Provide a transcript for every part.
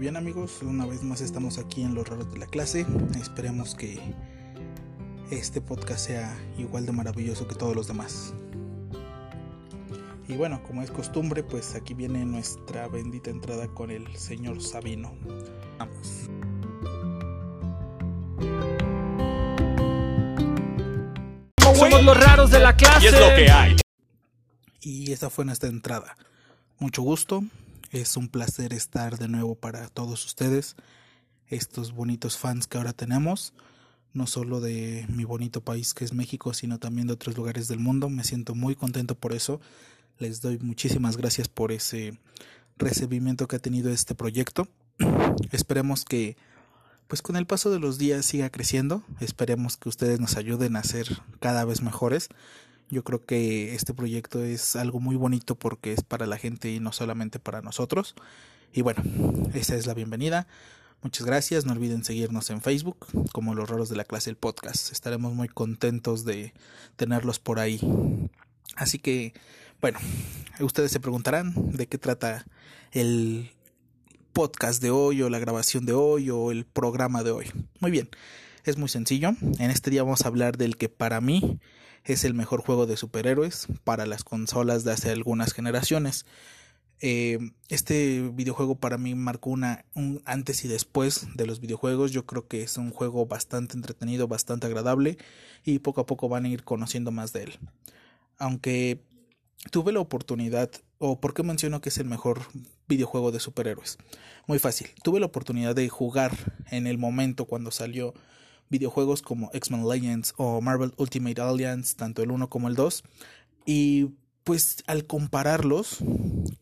bien amigos, una vez más estamos aquí en Los Raros de la Clase. Esperemos que este podcast sea igual de maravilloso que todos los demás. Y bueno, como es costumbre, pues aquí viene nuestra bendita entrada con el señor Sabino. Vamos. Somos los raros de la clase. Y es lo que hay. Y esa fue nuestra entrada. Mucho gusto, es un placer estar de nuevo para todos ustedes, estos bonitos fans que ahora tenemos, no solo de mi bonito país que es México, sino también de otros lugares del mundo. Me siento muy contento por eso. Les doy muchísimas gracias por ese recibimiento que ha tenido este proyecto. Esperemos que pues con el paso de los días siga creciendo. Esperemos que ustedes nos ayuden a ser cada vez mejores. Yo creo que este proyecto es algo muy bonito porque es para la gente y no solamente para nosotros. Y bueno, esa es la bienvenida. Muchas gracias. No olviden seguirnos en Facebook como Los Raros de la Clase el Podcast. Estaremos muy contentos de tenerlos por ahí. Así que, bueno, ustedes se preguntarán de qué trata el podcast de hoy o la grabación de hoy o el programa de hoy. Muy bien, es muy sencillo. En este día vamos a hablar del que para mí es el mejor juego de superhéroes para las consolas de hace algunas generaciones. Eh, este videojuego para mí marcó una, un antes y después de los videojuegos. Yo creo que es un juego bastante entretenido, bastante agradable y poco a poco van a ir conociendo más de él. Aunque tuve la oportunidad, o por qué menciono que es el mejor videojuego de superhéroes. Muy fácil, tuve la oportunidad de jugar en el momento cuando salió videojuegos como X-Men Legends o Marvel Ultimate Alliance, tanto el 1 como el 2. Y pues al compararlos,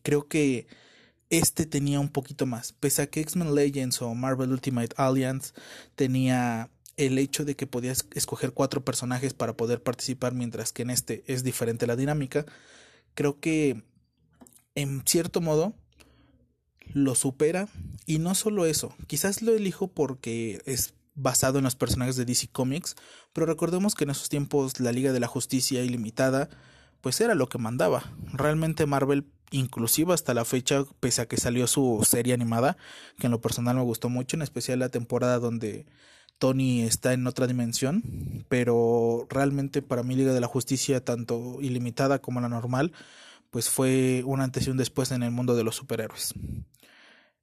creo que este tenía un poquito más. Pese a que X-Men Legends o Marvel Ultimate Alliance tenía el hecho de que podías escoger cuatro personajes para poder participar, mientras que en este es diferente la dinámica, creo que en cierto modo lo supera y no solo eso, quizás lo elijo porque es basado en los personajes de DC Comics, pero recordemos que en esos tiempos la Liga de la Justicia Ilimitada pues era lo que mandaba. Realmente Marvel, inclusive hasta la fecha, pese a que salió su serie animada, que en lo personal me gustó mucho, en especial la temporada donde Tony está en otra dimensión, pero realmente para mí Liga de la Justicia, tanto ilimitada como la normal, pues fue un antes y un después en el mundo de los superhéroes.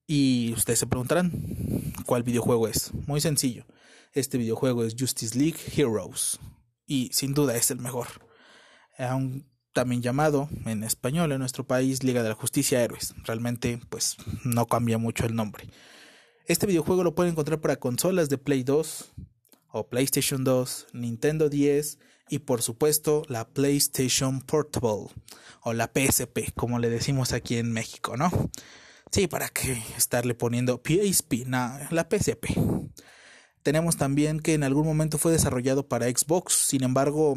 Y ustedes se preguntarán, ¿cuál videojuego es? Muy sencillo. Este videojuego es Justice League Heroes. Y sin duda es el mejor. También llamado en español en nuestro país Liga de la Justicia Héroes. Realmente pues no cambia mucho el nombre. Este videojuego lo pueden encontrar para consolas de Play 2 o PlayStation 2, Nintendo 10 y por supuesto la PlayStation Portable o la PSP como le decimos aquí en México, ¿no? Sí, para qué estarle poniendo PSP, no, la PSP. Tenemos también que en algún momento fue desarrollado para Xbox, sin embargo,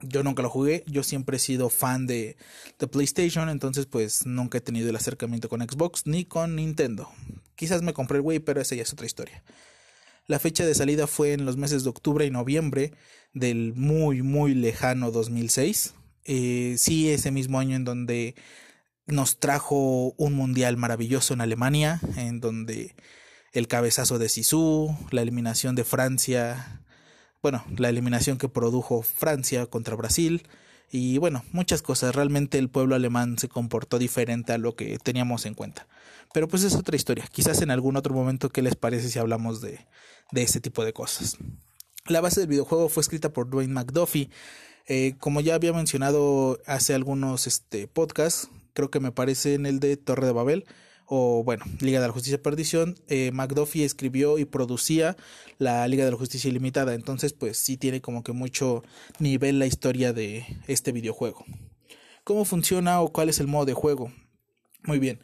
yo nunca lo jugué, yo siempre he sido fan de, de PlayStation, entonces pues nunca he tenido el acercamiento con Xbox ni con Nintendo. Quizás me compré el Wii, pero esa ya es otra historia. La fecha de salida fue en los meses de octubre y noviembre del muy, muy lejano 2006. Eh, sí, ese mismo año en donde nos trajo un mundial maravilloso en Alemania, en donde el cabezazo de Sisu, la eliminación de Francia, bueno, la eliminación que produjo Francia contra Brasil y bueno, muchas cosas. Realmente el pueblo alemán se comportó diferente a lo que teníamos en cuenta. Pero pues es otra historia. Quizás en algún otro momento, ¿qué les parece si hablamos de, de ese tipo de cosas? La base del videojuego fue escrita por Dwayne McDuffie. Eh, como ya había mencionado hace algunos este, podcasts, creo que me parece en el de Torre de Babel, o bueno, Liga de la Justicia Perdición, eh, McDuffie escribió y producía la Liga de la Justicia Ilimitada, entonces pues sí tiene como que mucho nivel la historia de este videojuego. ¿Cómo funciona o cuál es el modo de juego? Muy bien.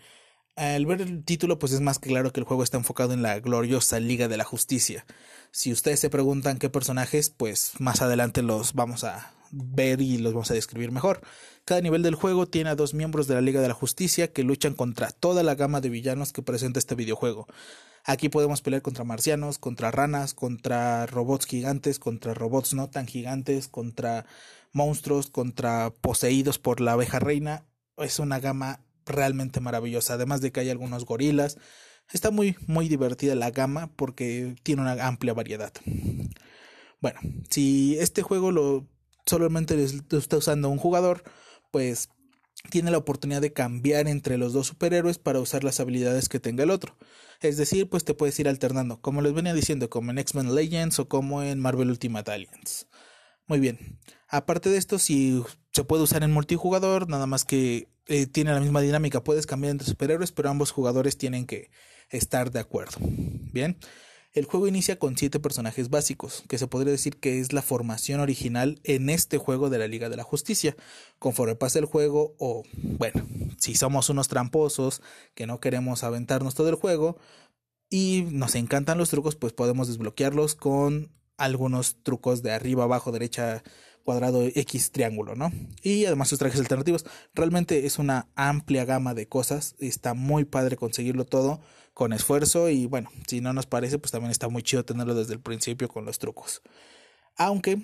Al ver el título, pues es más que claro que el juego está enfocado en la gloriosa Liga de la Justicia. Si ustedes se preguntan qué personajes, pues más adelante los vamos a ver y los vamos a describir mejor. Cada nivel del juego tiene a dos miembros de la Liga de la Justicia que luchan contra toda la gama de villanos que presenta este videojuego. Aquí podemos pelear contra marcianos, contra ranas, contra robots gigantes, contra robots no tan gigantes, contra monstruos, contra poseídos por la abeja reina. Es una gama realmente maravillosa. Además de que hay algunos gorilas, Está muy, muy divertida la gama porque tiene una amplia variedad. Bueno, si este juego lo solamente lo está usando un jugador, pues tiene la oportunidad de cambiar entre los dos superhéroes para usar las habilidades que tenga el otro. Es decir, pues te puedes ir alternando, como les venía diciendo, como en X-Men Legends o como en Marvel Ultimate Alliance. Muy bien. Aparte de esto, si se puede usar en multijugador, nada más que eh, tiene la misma dinámica, puedes cambiar entre superhéroes, pero ambos jugadores tienen que estar de acuerdo. Bien. El juego inicia con siete personajes básicos, que se podría decir que es la formación original en este juego de la Liga de la Justicia. Conforme pasa el juego, o bueno, si somos unos tramposos que no queremos aventarnos todo el juego y nos encantan los trucos, pues podemos desbloquearlos con algunos trucos de arriba, abajo, derecha, cuadrado, X, triángulo, ¿no? Y además sus trajes alternativos. Realmente es una amplia gama de cosas. Está muy padre conseguirlo todo con esfuerzo y bueno, si no nos parece, pues también está muy chido tenerlo desde el principio con los trucos. Aunque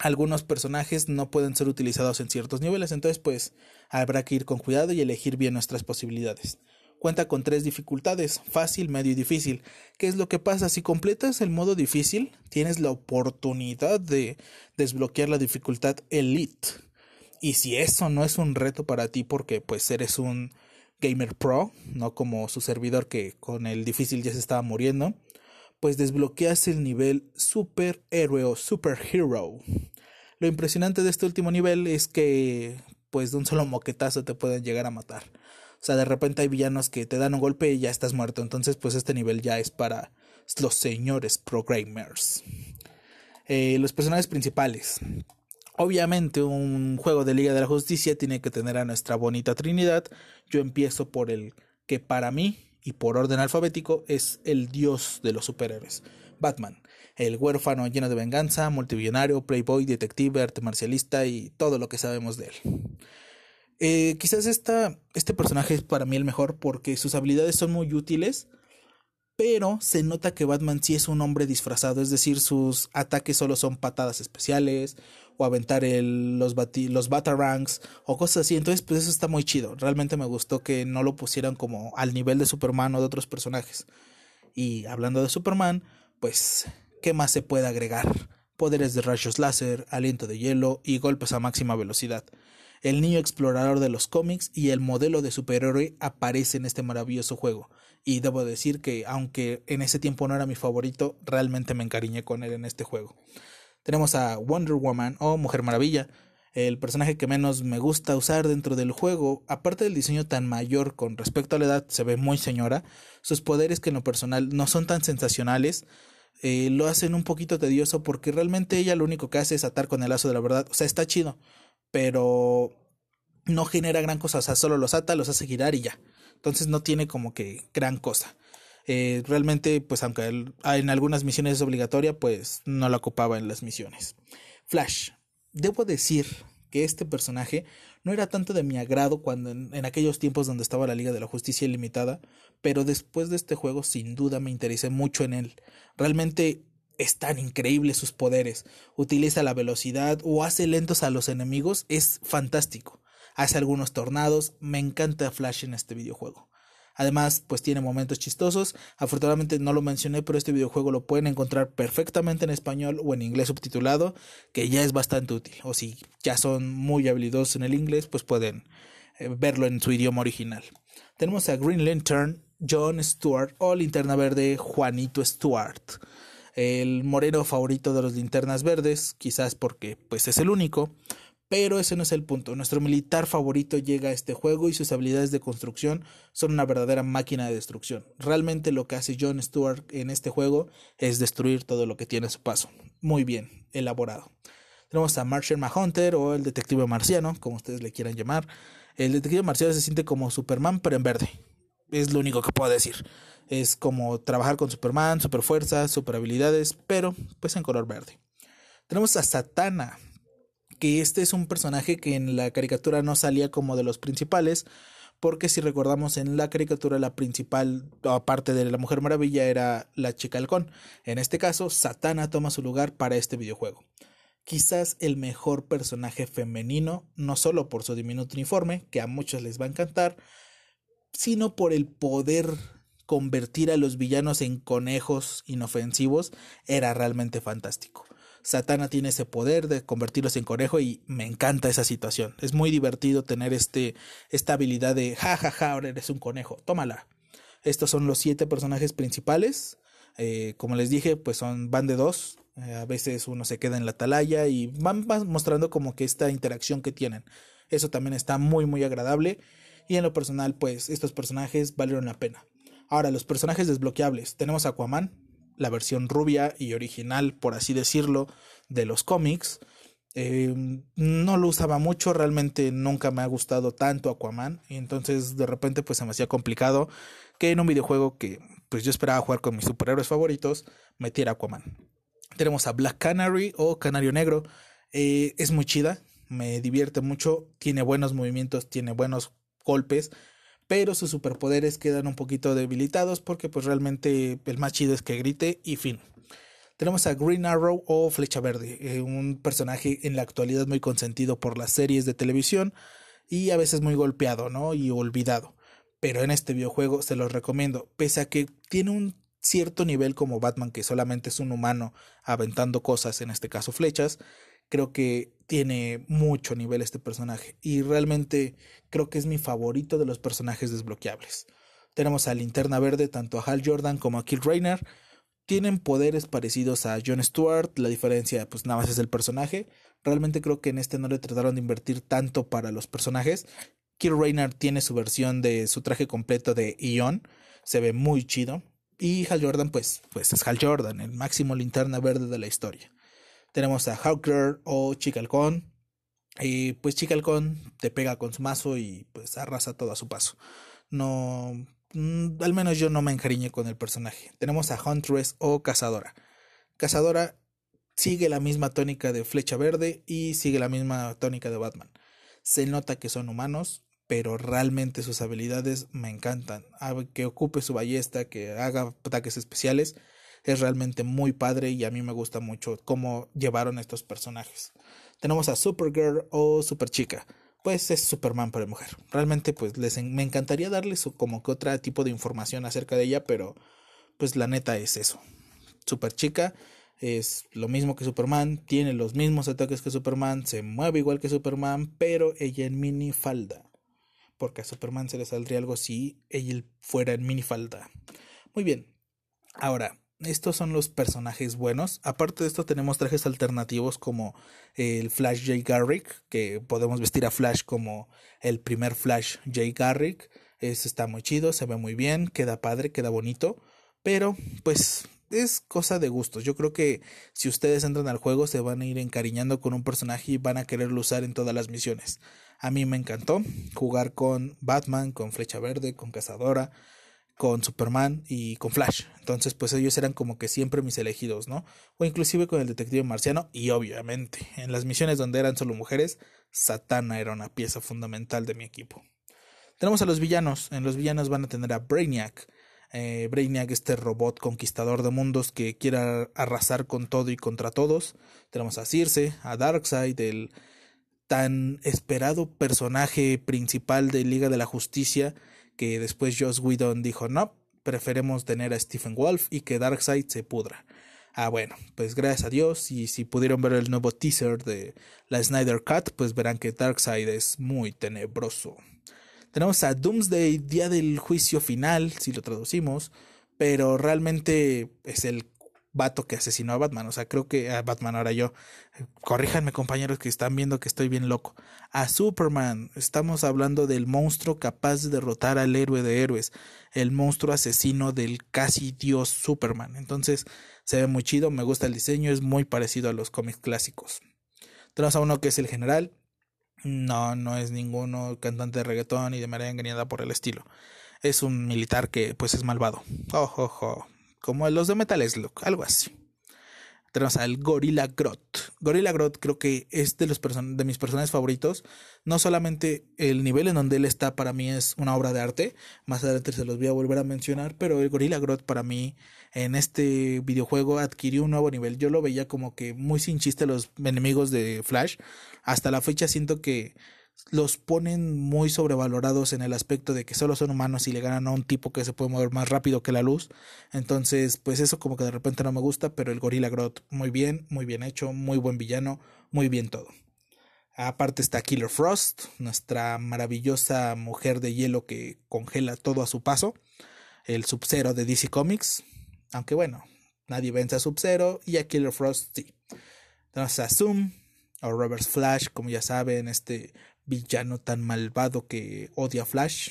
algunos personajes no pueden ser utilizados en ciertos niveles, entonces pues habrá que ir con cuidado y elegir bien nuestras posibilidades. Cuenta con tres dificultades, fácil, medio y difícil. ¿Qué es lo que pasa? Si completas el modo difícil, tienes la oportunidad de desbloquear la dificultad Elite. Y si eso no es un reto para ti porque pues eres un Gamer Pro, no como su servidor que con el difícil ya se estaba muriendo, pues desbloqueas el nivel Super Héroe o Super Hero. Lo impresionante de este último nivel es que pues de un solo moquetazo te pueden llegar a matar. O sea, de repente hay villanos que te dan un golpe y ya estás muerto. Entonces, pues este nivel ya es para los señores pro gamers. Eh, los personajes principales. Obviamente un juego de Liga de la Justicia tiene que tener a nuestra bonita Trinidad. Yo empiezo por el que para mí y por orden alfabético es el dios de los superhéroes, Batman. El huérfano lleno de venganza, multibillonario, playboy, detective, arte marcialista y todo lo que sabemos de él. Eh, quizás esta, este personaje es para mí el mejor porque sus habilidades son muy útiles, pero se nota que Batman sí es un hombre disfrazado, es decir, sus ataques solo son patadas especiales o aventar el, los, los batarangs o cosas así. Entonces, pues eso está muy chido. Realmente me gustó que no lo pusieran como al nivel de Superman o de otros personajes. Y hablando de Superman, pues, ¿qué más se puede agregar? Poderes de rayos láser, aliento de hielo y golpes a máxima velocidad. El niño explorador de los cómics y el modelo de superhéroe aparece en este maravilloso juego. Y debo decir que, aunque en ese tiempo no era mi favorito, realmente me encariñé con él en este juego. Tenemos a Wonder Woman o Mujer Maravilla, el personaje que menos me gusta usar dentro del juego, aparte del diseño tan mayor con respecto a la edad, se ve muy señora, sus poderes que en lo personal no son tan sensacionales, eh, lo hacen un poquito tedioso porque realmente ella lo único que hace es atar con el lazo de la verdad, o sea, está chido, pero no genera gran cosa, o sea, solo los ata, los hace girar y ya, entonces no tiene como que gran cosa. Eh, realmente, pues aunque en algunas misiones es obligatoria, pues no la ocupaba en las misiones. Flash. Debo decir que este personaje no era tanto de mi agrado cuando en, aquellos tiempos donde estaba la Liga de la Justicia Ilimitada, pero después de este juego sin duda me interesé mucho en él. Realmente están increíbles sus poderes. Utiliza la velocidad o hace lentos a los enemigos. Es fantástico. Hace algunos tornados. Me encanta Flash en este videojuego. Además, pues tiene momentos chistosos. Afortunadamente no lo mencioné, pero este videojuego lo pueden encontrar perfectamente en español o en inglés subtitulado, que ya es bastante útil. O si ya son muy habilidosos en el inglés, pues pueden eh, verlo en su idioma original. Tenemos a Green Lantern, John Stewart o Linterna Verde, Juanito Stewart. El moreno favorito de los linternas verdes, quizás porque pues es el único. Pero ese no es el punto. Nuestro militar favorito llega a este juego y sus habilidades de construcción son una verdadera máquina de destrucción. Realmente lo que hace John Stewart en este juego es destruir todo lo que tiene a su paso. Muy bien, elaborado. Tenemos a Martian Mahunter o el detective marciano, como ustedes le quieran llamar. El detective marciano se siente como Superman, pero en verde. Es lo único que puedo decir. Es como trabajar con Superman, super fuerza, super habilidades, pero pues en color verde. Tenemos a Satana, que este es un personaje que en la caricatura no salía como de los principales, porque si recordamos en la caricatura la principal, aparte de la Mujer Maravilla, era la chica halcón. En este caso, Satana toma su lugar para este videojuego. Quizás el mejor personaje femenino, no solo por su diminuto uniforme, que a muchos les va a encantar, sino por el poder convertir a los villanos en conejos inofensivos era realmente fantástico. Satana tiene ese poder de convertirlos en conejo y me encanta esa situación. Es muy divertido tener este, esta habilidad de ja ja ja, ahora eres un conejo, tómala. Estos son los siete personajes principales. Eh, como les dije, pues son van de dos. Eh, a veces uno se queda en la atalaya y van, van mostrando como que esta interacción que tienen. Eso también está muy muy agradable. Y en lo personal, pues estos personajes valieron la pena. Ahora, los personajes desbloqueables. Tenemos a Aquaman, la versión rubia y original, por así decirlo, de los cómics. Em, no lo usaba mucho, realmente nunca me ha gustado tanto Aquaman. Y entonces de repente pues se me hacía complicado que en un videojuego que pues yo esperaba jugar con mis superhéroes favoritos, metiera Aquaman. Tenemos a Black Canary o Canario Negro. Eh, es muy chida, me divierte mucho, tiene buenos movimientos, tiene buenos golpes, pero sus superpoderes quedan un poquito debilitados porque pues realmente el más chido es que grite y fin. Tenemos a Green Arrow o Flecha Verde, eh, un personaje en la actualidad muy consentido por las series de televisión y a veces muy golpeado, ¿no? Y olvidado. Pero en este videojuego se los recomiendo, pese a que tiene un cierto nivel como Batman, que solamente es un humano aventando cosas, en este caso flechas, creo que tiene mucho nivel este personaje y realmente creo que es mi favorito de los personajes desbloqueables. Tenemos a Linterna Verde, tanto a Hal Jordan como a Kill Rayner. Tienen poderes parecidos a Jon Stewart, la diferencia pues nada más es el personaje. Realmente creo que en este no le trataron de invertir tanto para los personajes. Kill Rayner tiene su versión de su traje completo de Ion, se ve muy chido. Y Hal Jordan pues, pues es Hal Jordan, el máximo linterna verde de la historia. Tenemos a Hawker o Chicalcón. Y pues Chicalcón te pega con su mazo y pues arrasa todo a su paso. No, mm, al menos yo no me encariñé con el personaje. Tenemos a Huntress o Cazadora. Cazadora sigue la misma tónica de Flecha Verde y sigue la misma tónica de Batman. Se nota que son humanos, pero realmente sus habilidades me encantan. Que ocupe su ballesta, que haga ataques especiales, es realmente muy padre y a mí me gusta mucho cómo llevaron estos personajes. Tenemos a Supergirl o Superchica. Pues es Superman para mujer. Realmente pues les me encantaría darles como que otro tipo de información acerca de ella, pero pues la neta es eso. Superchica es lo mismo que Superman, tiene los mismos ataques que Superman, se mueve igual que Superman, pero ella en minifalda. Porque a Superman se le saldría algo si ella fuera en minifalda. Muy bien. Ahora, estos son los personajes buenos. Aparte de esto tenemos trajes alternativos como el Flash J. Garrick, que podemos vestir a Flash como el primer Flash J. Garrick. Eso está muy chido, se ve muy bien, queda padre, queda bonito. Pero pues es cosa de gustos. Yo creo que si ustedes entran al juego se van a ir encariñando con un personaje y van a quererlo usar en todas las misiones. A mí me encantó jugar con Batman, con Flecha Verde, con Cazadora, con Superman y con Flash. Entonces, pues ellos eran como que siempre mis elegidos, ¿no? O inclusive con el detective marciano y obviamente en las misiones donde eran solo mujeres, Satana era una pieza fundamental de mi equipo. Tenemos a los villanos. En los villanos van a tener a Brainiac. Eh, Brainiac, este robot conquistador de mundos que quiera arrasar con todo y contra todos. Tenemos a Circe, a Darkseid, el tan esperado personaje principal de Liga de la Justicia que después Joss Whedon dijo no, preferemos tener a Stephen Wolf y que Darkseid se pudra. Ah, bueno, pues gracias a Dios y si pudieron ver el nuevo teaser de la Snyder Cut, pues verán que Darkseid es muy tenebroso. Tenemos a Doomsday, día del juicio final, si lo traducimos, pero realmente es el vato que asesinó a Batman. O sea, creo que a Batman ahora yo. Corríjanme, compañeros, que están viendo que estoy bien loco. A Superman. Estamos hablando del monstruo capaz de derrotar al héroe de héroes. El monstruo asesino del casi dios Superman. Entonces, se ve muy chido. Me gusta el diseño. Es muy parecido a los cómics clásicos. Tenemos a uno que es el general. No, no es ninguno cantante de reggaetón y de merengue ni nada por el estilo. Es un militar que pues es malvado. Ojo, ojo como los de Metal Slug, algo así. Tenemos al Gorilla Grodd. Gorilla Grodd creo que es de, los de mis personajes favoritos. No solamente el nivel en donde él está para mí es una obra de arte, más adelante se los voy a volver a mencionar, pero el Gorilla Grodd para mí en este videojuego adquirió un nuevo nivel. Yo lo veía como que muy sin chiste los enemigos de Flash. Hasta la fecha siento que los ponen muy sobrevalorados en el aspecto de que solo son humanos y le ganan a un tipo que se puede mover más rápido que la luz. Entonces, pues eso como que de repente no me gusta, pero el Gorilla Grodd muy bien, muy bien hecho, muy buen villano, muy bien todo. Aparte está Killer Frost, nuestra maravillosa mujer de hielo que congela todo a su paso, el Sub-Zero de DC Comics, aunque bueno, nadie vence a Sub-Zero y a Killer Frost sí. Tenemos a Zoom, o Reverse Flash, como ya saben, este villano tan malvado que odia a Flash,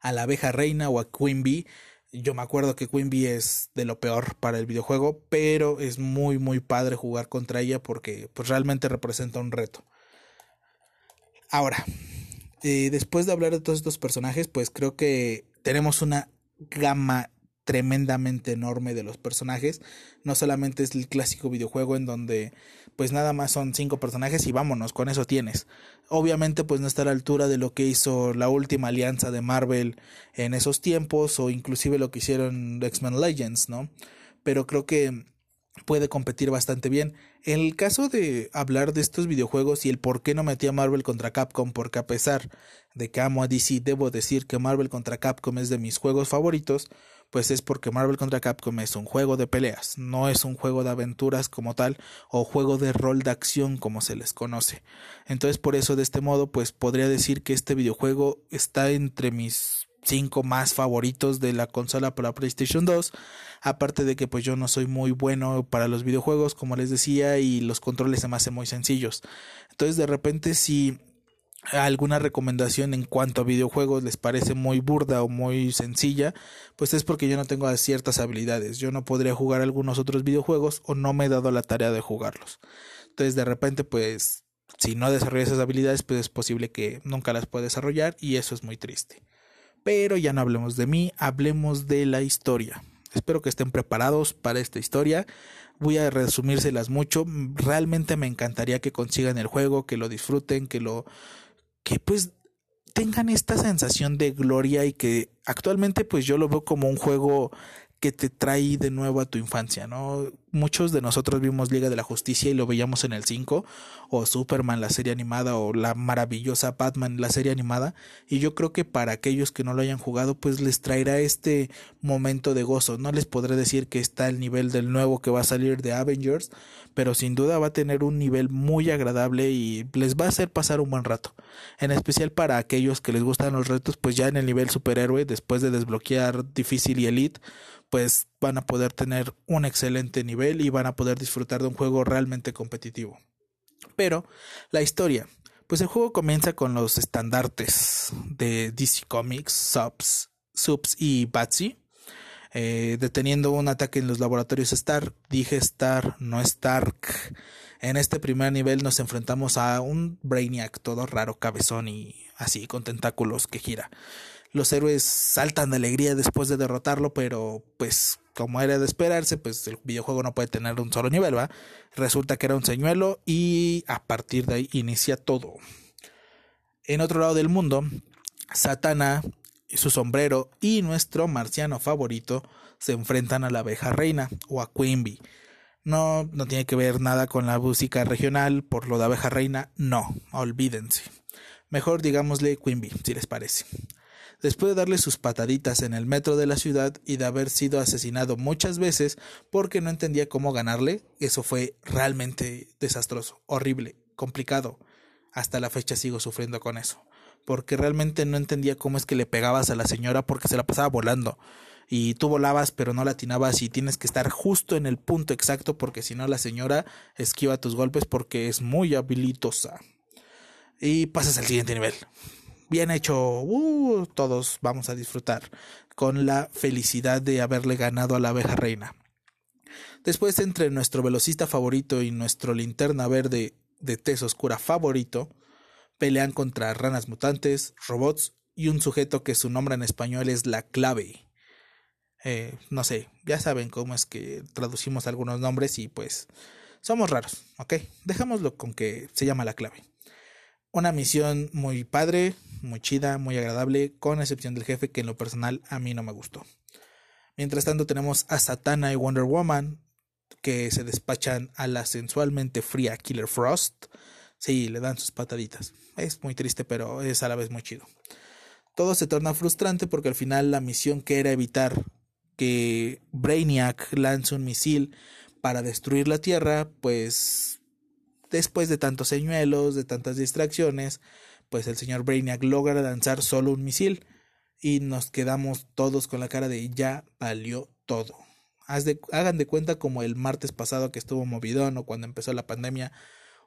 a la abeja reina o a Queen Bee. Yo me acuerdo que Queen Bee es de lo peor para el videojuego, pero es muy muy padre jugar contra ella porque pues realmente representa un reto. Ahora, eh, después de hablar de todos estos personajes, pues creo que tenemos una gama tremendamente enorme de los personajes. No solamente es el clásico videojuego en donde pues nada más son cinco personajes y vámonos, con eso tienes. Obviamente pues no está a la altura de lo que hizo la última alianza de Marvel en esos tiempos o inclusive lo que hicieron X-Men Legends, ¿no? Pero creo que puede competir bastante bien. En el caso de hablar de estos videojuegos y el por qué no metí a Marvel contra Capcom, porque a pesar de que amo a DC, debo decir que Marvel contra Capcom es de mis juegos favoritos, pues es porque Marvel contra Capcom es un juego de peleas, no es un juego de aventuras como tal o juego de rol de acción como se les conoce. Entonces por eso de este modo pues podría decir que este videojuego está entre mis cinco más favoritos de la consola para PlayStation 2 aparte de que pues yo no soy muy bueno para los videojuegos como les decía y los controles se me hacen muy sencillos entonces de repente si alguna recomendación en cuanto a videojuegos les parece muy burda o muy sencilla, pues es porque yo no tengo ciertas habilidades. Yo no podría jugar algunos otros videojuegos o no me he dado la tarea de jugarlos. Entonces de repente pues si no desarrollas esas habilidades pues es posible que nunca las pueda desarrollar y eso es muy triste. Pero ya no hablemos de mí, hablemos de la historia. Espero que estén preparados para esta historia. Voy a resumírselas mucho. Realmente me encantaría que consigan el juego, que lo disfruten, que lo que pues tengan esta sensación de gloria y que actualmente pues yo lo veo como un juego que te trae de nuevo a tu infancia, ¿no? Muchos de nosotros vimos Liga de la Justicia y lo veíamos en el 5, o Superman, la serie animada, o la maravillosa Batman, la serie animada, y yo creo que para aquellos que no lo hayan jugado, pues les traerá este momento de gozo. No les podré decir que está el nivel del nuevo que va a salir de Avengers, pero sin duda va a tener un nivel muy agradable y les va a hacer pasar un buen rato. En especial para aquellos que les gustan los retos, pues ya en el nivel superhéroe, después de desbloquear difícil y elite, pues van a poder tener un excelente nivel y van a poder disfrutar de un juego realmente competitivo. Pero la historia, pues el juego comienza con los estandartes de DC Comics, Subs, Subs y Batsy, eh, deteniendo un ataque en los laboratorios Stark. Dije Stark, no Stark. En este primer nivel nos enfrentamos a un Brainiac todo raro, cabezón y así, con tentáculos que gira los héroes saltan de alegría después de derrotarlo, pero pues como era de esperarse, pues el videojuego no puede tener un solo nivel, ¿va? Resulta que era un señuelo y a partir de ahí inicia todo. En otro lado del mundo, Satana, su sombrero y nuestro marciano favorito se enfrentan a la abeja reina o a Queen No, no tiene que ver nada con la música regional por lo de abeja reina, no, olvídense. Mejor digámosle Queen si les parece. Después de darle sus pataditas en el metro de la ciudad y de haber sido asesinado muchas veces porque no entendía cómo ganarle, eso fue realmente desastroso, horrible, complicado. Hasta la fecha sigo sufriendo con eso, porque realmente no entendía cómo es que le pegabas a la señora porque se la pasaba volando y tú volabas pero no la atinabas y tienes que estar justo en el punto exacto porque si no la señora esquiva tus golpes porque es muy habilitosa. Y pasas al siguiente nivel bien hecho, uh, todos vamos a disfrutar con la felicidad de haberle ganado a la abeja reina. Después, entre nuestro velocista favorito y nuestro linterna verde de tez oscura favorito, pelean contra ranas mutantes, robots y un sujeto que su nombre en español es la clave. Eh, no sé, ya saben cómo es que traducimos algunos nombres y pues somos raros, ¿ok? Dejémoslo con que se llama la clave. Una misión muy padre, muy chida, muy agradable, con excepción del jefe que en lo personal a mí no me gustó. Mientras tanto tenemos a Satana y Wonder Woman que se despachan a la sensualmente fría Killer Frost. Sí, le dan sus pataditas. Es muy triste, pero es a la vez muy chido. Todo se torna frustrante porque al final la misión que era evitar que Brainiac lance un misil para destruir la Tierra, pues después de tantos señuelos, de tantas distracciones, pues el señor Brainiac logra lanzar solo un misil y nos quedamos todos con la cara de ya valió todo. hagan de cuenta como el martes pasado que estuvo movidón o cuando empezó la pandemia,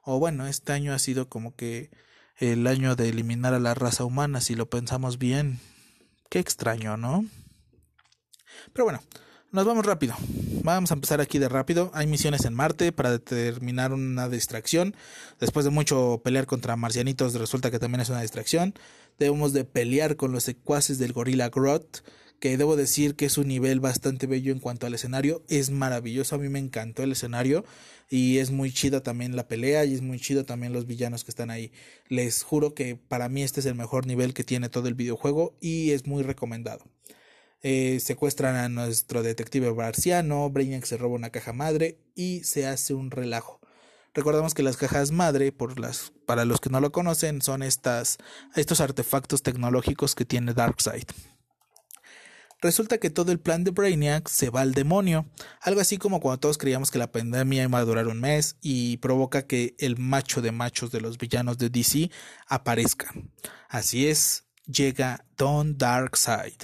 o bueno, este año ha sido como que el año de eliminar a la raza humana, si lo pensamos bien. Qué extraño, ¿no? Pero bueno, nos vamos rápido. Vamos a empezar aquí de rápido. Hay misiones en Marte para determinar una distracción. Después de mucho pelear contra marcianitos, resulta que también es una distracción. Debemos de pelear con los secuaces del Gorilla Grot, que debo decir que es un nivel bastante bello en cuanto al escenario. Es maravilloso, a mí me encantó el escenario y es muy chida también la pelea y es muy chido también los villanos que están ahí. Les juro que para mí este es el mejor nivel que tiene todo el videojuego y es muy recomendado. Eh, secuestran a nuestro detective barciano, Brainiac se roba una caja madre y se hace un relajo. Recordamos que las cajas madre, por las, para los que no lo conocen, son estas, estos artefactos tecnológicos que tiene Darkseid. Resulta que todo el plan de Brainiac se va al demonio, algo así como cuando todos creíamos que la pandemia iba a durar un mes y provoca que el macho de machos de los villanos de DC aparezca. Así es, llega Don Darkseid.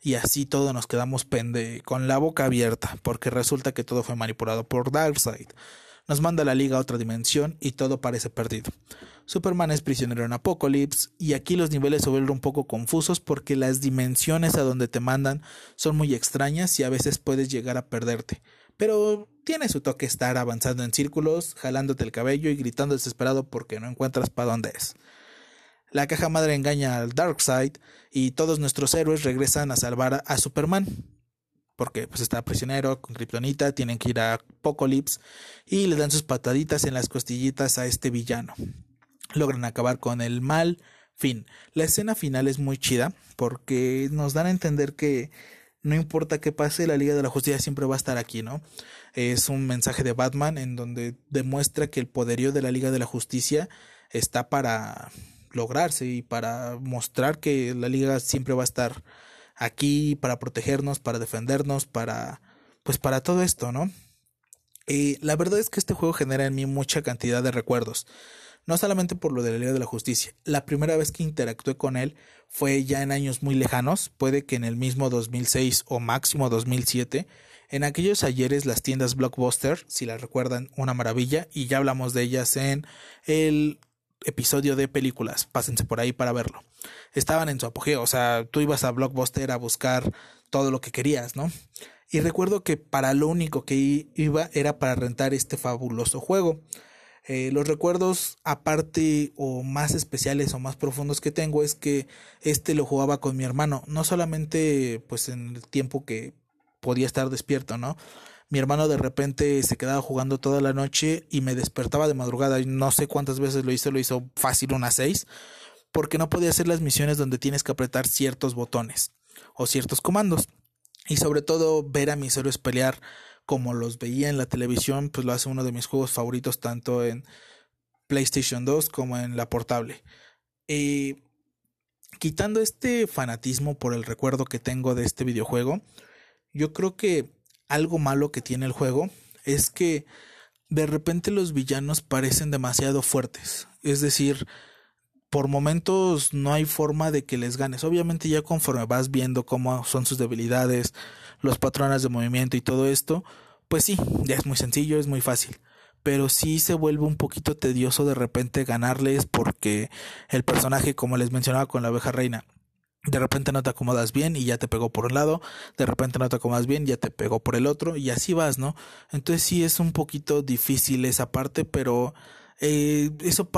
Y así todos nos quedamos pende con la boca abierta, porque resulta que todo fue manipulado por Darkseid. Nos manda la liga a otra dimensión y todo parece perdido. Superman es prisionero en Apocalypse y aquí los niveles se vuelven un poco confusos porque las dimensiones a donde te mandan son muy extrañas y a veces puedes llegar a perderte. Pero tiene su toque estar avanzando en círculos, jalándote el cabello y gritando desesperado porque no encuentras para dónde es. La caja madre engaña al Darkseid y todos nuestros héroes regresan a salvar a Superman. Porque pues está prisionero con Kryptonita, tienen que ir a Apocalypse y le dan sus pataditas en las costillitas a este villano. Logran acabar con el mal. Fin. La escena final es muy chida porque nos dan a entender que no importa qué pase, la Liga de la Justicia siempre va a estar aquí, ¿no? Es un mensaje de Batman en donde demuestra que el poderío de la Liga de la Justicia está para lograrse y para mostrar que la liga siempre va a estar aquí para protegernos, para defendernos, para pues para todo esto, ¿no? Y la verdad es que este juego genera en mí mucha cantidad de recuerdos. No solamente por lo de la Liga de la Justicia. La primera vez que interactué con él fue ya en años muy lejanos, puede que en el mismo 2006 o máximo 2007. En aquellos ayeres las tiendas Blockbuster, si las recuerdan, una maravilla, y ya hablamos de ellas en el episodio de películas. Pásense por ahí para verlo. Estaban en su apogeo, o sea, tú ibas a Blockbuster a buscar todo lo que querías, ¿no? Y recuerdo que para lo único que iba era para rentar este fabuloso juego. Eh, los recuerdos aparte o más especiales o más profundos que tengo es que este lo jugaba con mi hermano, no solamente pues en el tiempo que podía estar despierto, ¿no? Mi hermano de repente se quedaba jugando toda la noche y me despertaba de madrugada. No sé cuántas veces lo hizo, lo hizo fácil unas seis, porque no podía hacer las misiones donde tienes que apretar ciertos botones o ciertos comandos. Y sobre todo ver a mis héroes pelear como los veía en la televisión, pues lo hace uno de mis juegos favoritos tanto en PlayStation 2 como en la portable. Y quitando este fanatismo por el recuerdo que tengo de este videojuego, yo creo que algo malo que tiene el juego es que de repente los villanos parecen demasiado fuertes. Es decir, por momentos no hay forma de que les ganes. Obviamente ya conforme vas viendo cómo son sus debilidades, los patrones de movimiento y todo esto, pues sí, ya es muy sencillo, es muy fácil. Pero sí se vuelve un poquito tedioso de repente ganarles porque el personaje, como les mencionaba con la abeja reina, de repente no te acomodas bien y ya te pegó por un lado, de repente no te acomodas bien, ya te pegó por el otro y así vas, ¿no? Entonces sí es un poquito difícil esa parte, pero eh, eso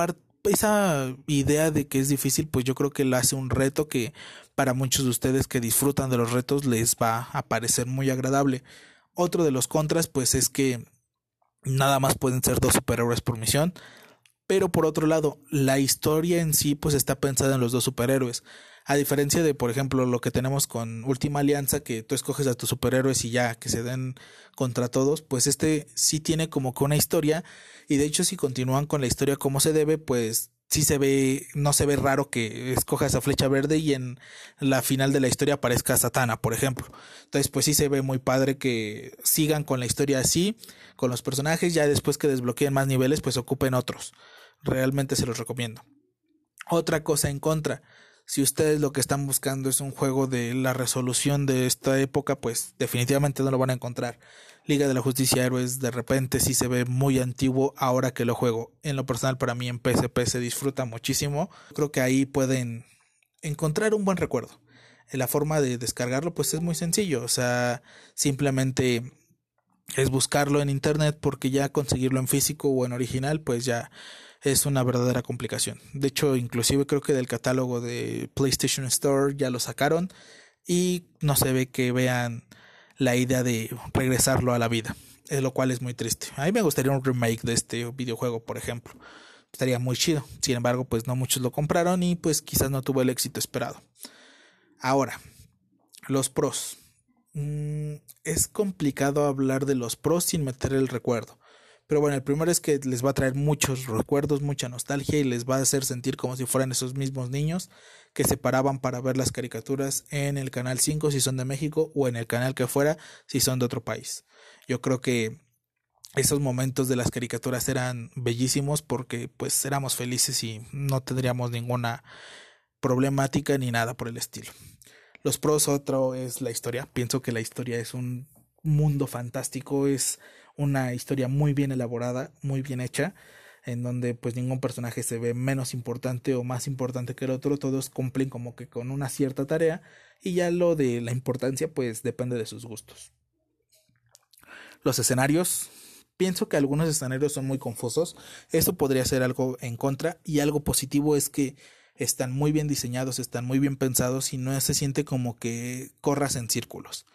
esa idea de que es difícil, pues yo creo que lo hace un reto que para muchos de ustedes que disfrutan de los retos les va a parecer muy agradable. Otro de los contras, pues es que nada más pueden ser dos superhéroes por misión. Pero por otro lado, la historia en sí pues está pensada en los dos superhéroes. A diferencia de, por ejemplo, lo que tenemos con Última Alianza, que tú escoges a tus superhéroes y ya, que se den contra todos, pues este sí tiene como que una historia. Y de hecho, si continúan con la historia como se debe, pues sí se ve, no se ve raro que escojas a flecha verde y en la final de la historia aparezca Satana, por ejemplo. Entonces, pues sí se ve muy padre que sigan con la historia así, con los personajes, ya después que desbloqueen más niveles, pues ocupen otros. Realmente se los recomiendo. Otra cosa en contra, si ustedes lo que están buscando es un juego de la resolución de esta época, pues definitivamente no lo van a encontrar. Liga de la Justicia Héroes de repente sí se ve muy antiguo ahora que lo juego. En lo personal para mí en PSP se disfruta muchísimo. Creo que ahí pueden encontrar un buen recuerdo. La forma de descargarlo pues es muy sencillo, o sea, simplemente es buscarlo en internet porque ya conseguirlo en físico o en original pues ya es una verdadera complicación. De hecho, inclusive creo que del catálogo de PlayStation Store ya lo sacaron y no se ve que vean la idea de regresarlo a la vida, lo cual es muy triste. A mí me gustaría un remake de este videojuego, por ejemplo. Estaría muy chido. Sin embargo, pues no muchos lo compraron y pues quizás no tuvo el éxito esperado. Ahora, los pros. Mm, es complicado hablar de los pros sin meter el recuerdo. Pero bueno, el primero es que les va a traer muchos recuerdos, mucha nostalgia y les va a hacer sentir como si fueran esos mismos niños que se paraban para ver las caricaturas en el canal 5 si son de México o en el canal que fuera si son de otro país. Yo creo que esos momentos de las caricaturas eran bellísimos porque pues éramos felices y no tendríamos ninguna problemática ni nada por el estilo. Los pros otro es la historia. Pienso que la historia es un mundo fantástico, es una historia muy bien elaborada, muy bien hecha, en donde pues ningún personaje se ve menos importante o más importante que el otro, todos cumplen como que con una cierta tarea y ya lo de la importancia pues depende de sus gustos. Los escenarios, pienso que algunos escenarios son muy confusos, esto podría ser algo en contra y algo positivo es que están muy bien diseñados, están muy bien pensados y no se siente como que corras en círculos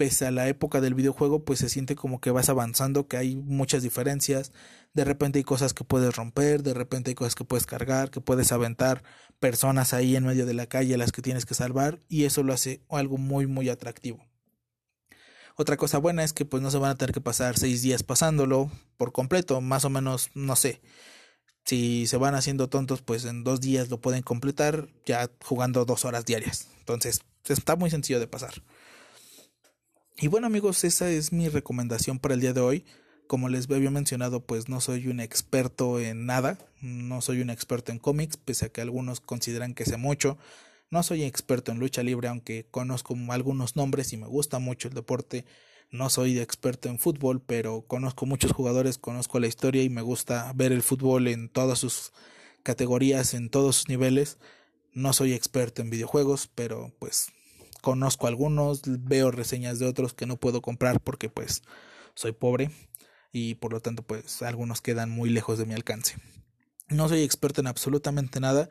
pese a la época del videojuego, pues se siente como que vas avanzando, que hay muchas diferencias. De repente hay cosas que puedes romper, de repente hay cosas que puedes cargar, que puedes aventar personas ahí en medio de la calle a las que tienes que salvar, y eso lo hace algo muy, muy atractivo. Otra cosa buena es que pues no se van a tener que pasar seis días pasándolo por completo, más o menos, no sé. Si se van haciendo tontos, pues en dos días lo pueden completar ya jugando dos horas diarias. Entonces, está muy sencillo de pasar. Y bueno amigos, esa es mi recomendación para el día de hoy. Como les había mencionado, pues no soy un experto en nada, no soy un experto en cómics, pese a que algunos consideran que sé mucho. No soy experto en lucha libre, aunque conozco algunos nombres y me gusta mucho el deporte. No soy experto en fútbol, pero conozco muchos jugadores, conozco la historia y me gusta ver el fútbol en todas sus categorías, en todos sus niveles. No soy experto en videojuegos, pero pues conozco algunos, veo reseñas de otros que no puedo comprar porque pues soy pobre y por lo tanto pues algunos quedan muy lejos de mi alcance. No soy experto en absolutamente nada,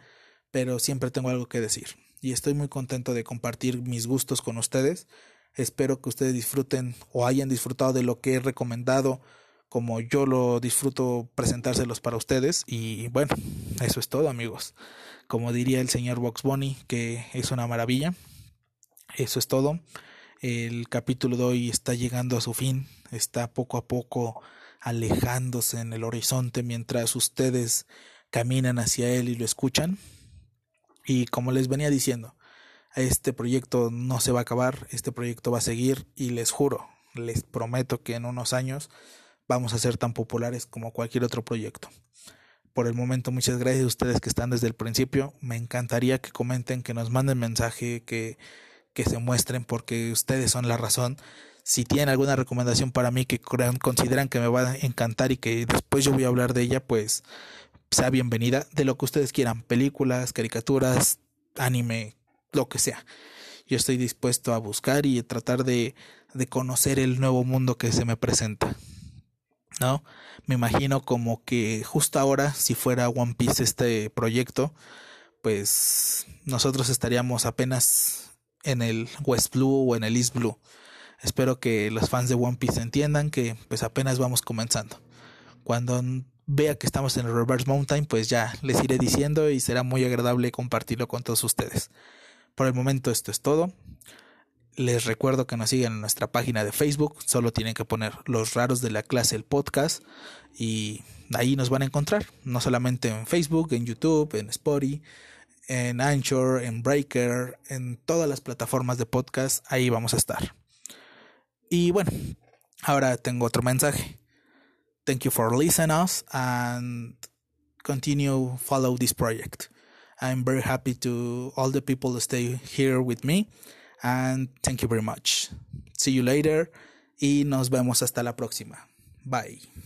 pero siempre tengo algo que decir y estoy muy contento de compartir mis gustos con ustedes. Espero que ustedes disfruten o hayan disfrutado de lo que he recomendado como yo lo disfruto presentárselos para ustedes y bueno, eso es todo amigos. Como diría el señor Box Bunny, que es una maravilla. Eso es todo. El capítulo de hoy está llegando a su fin, está poco a poco alejándose en el horizonte mientras ustedes caminan hacia él y lo escuchan. Y como les venía diciendo, este proyecto no se va a acabar, este proyecto va a seguir y les juro, les prometo que en unos años vamos a ser tan populares como cualquier otro proyecto. Por el momento, muchas gracias a ustedes que están desde el principio. Me encantaría que comenten, que nos manden mensaje, que que se muestren porque ustedes son la razón. Si tienen alguna recomendación para mí que consideran que me va a encantar y que después yo voy a hablar de ella, pues sea bienvenida de lo que ustedes quieran, películas, caricaturas, anime, lo que sea. Yo estoy dispuesto a buscar y tratar de, de conocer el nuevo mundo que se me presenta. ¿No? Me imagino como que justo ahora, si fuera One Piece este proyecto, pues nosotros estaríamos apenas en el West Blue o en el East Blue. Espero que los fans de One Piece entiendan que pues apenas vamos comenzando. Cuando vea que estamos en el Reverse Mountain, pues ya les iré diciendo y será muy agradable compartirlo con todos ustedes. Por el momento esto es todo. Les recuerdo que nos sigan en nuestra página de Facebook. Solo tienen que poner los raros de la clase el podcast y ahí nos van a encontrar. No solamente en Facebook, en YouTube, en Spotify, en Anchor, en Breaker, en todas las plataformas de podcast. Ahí vamos a estar. Y bueno, ahora tengo otro mensaje. Thank you for listening us and continue follow this project. I'm very happy to all the people stay here with me and thank you very much. See you later y nos vemos hasta la próxima. Bye.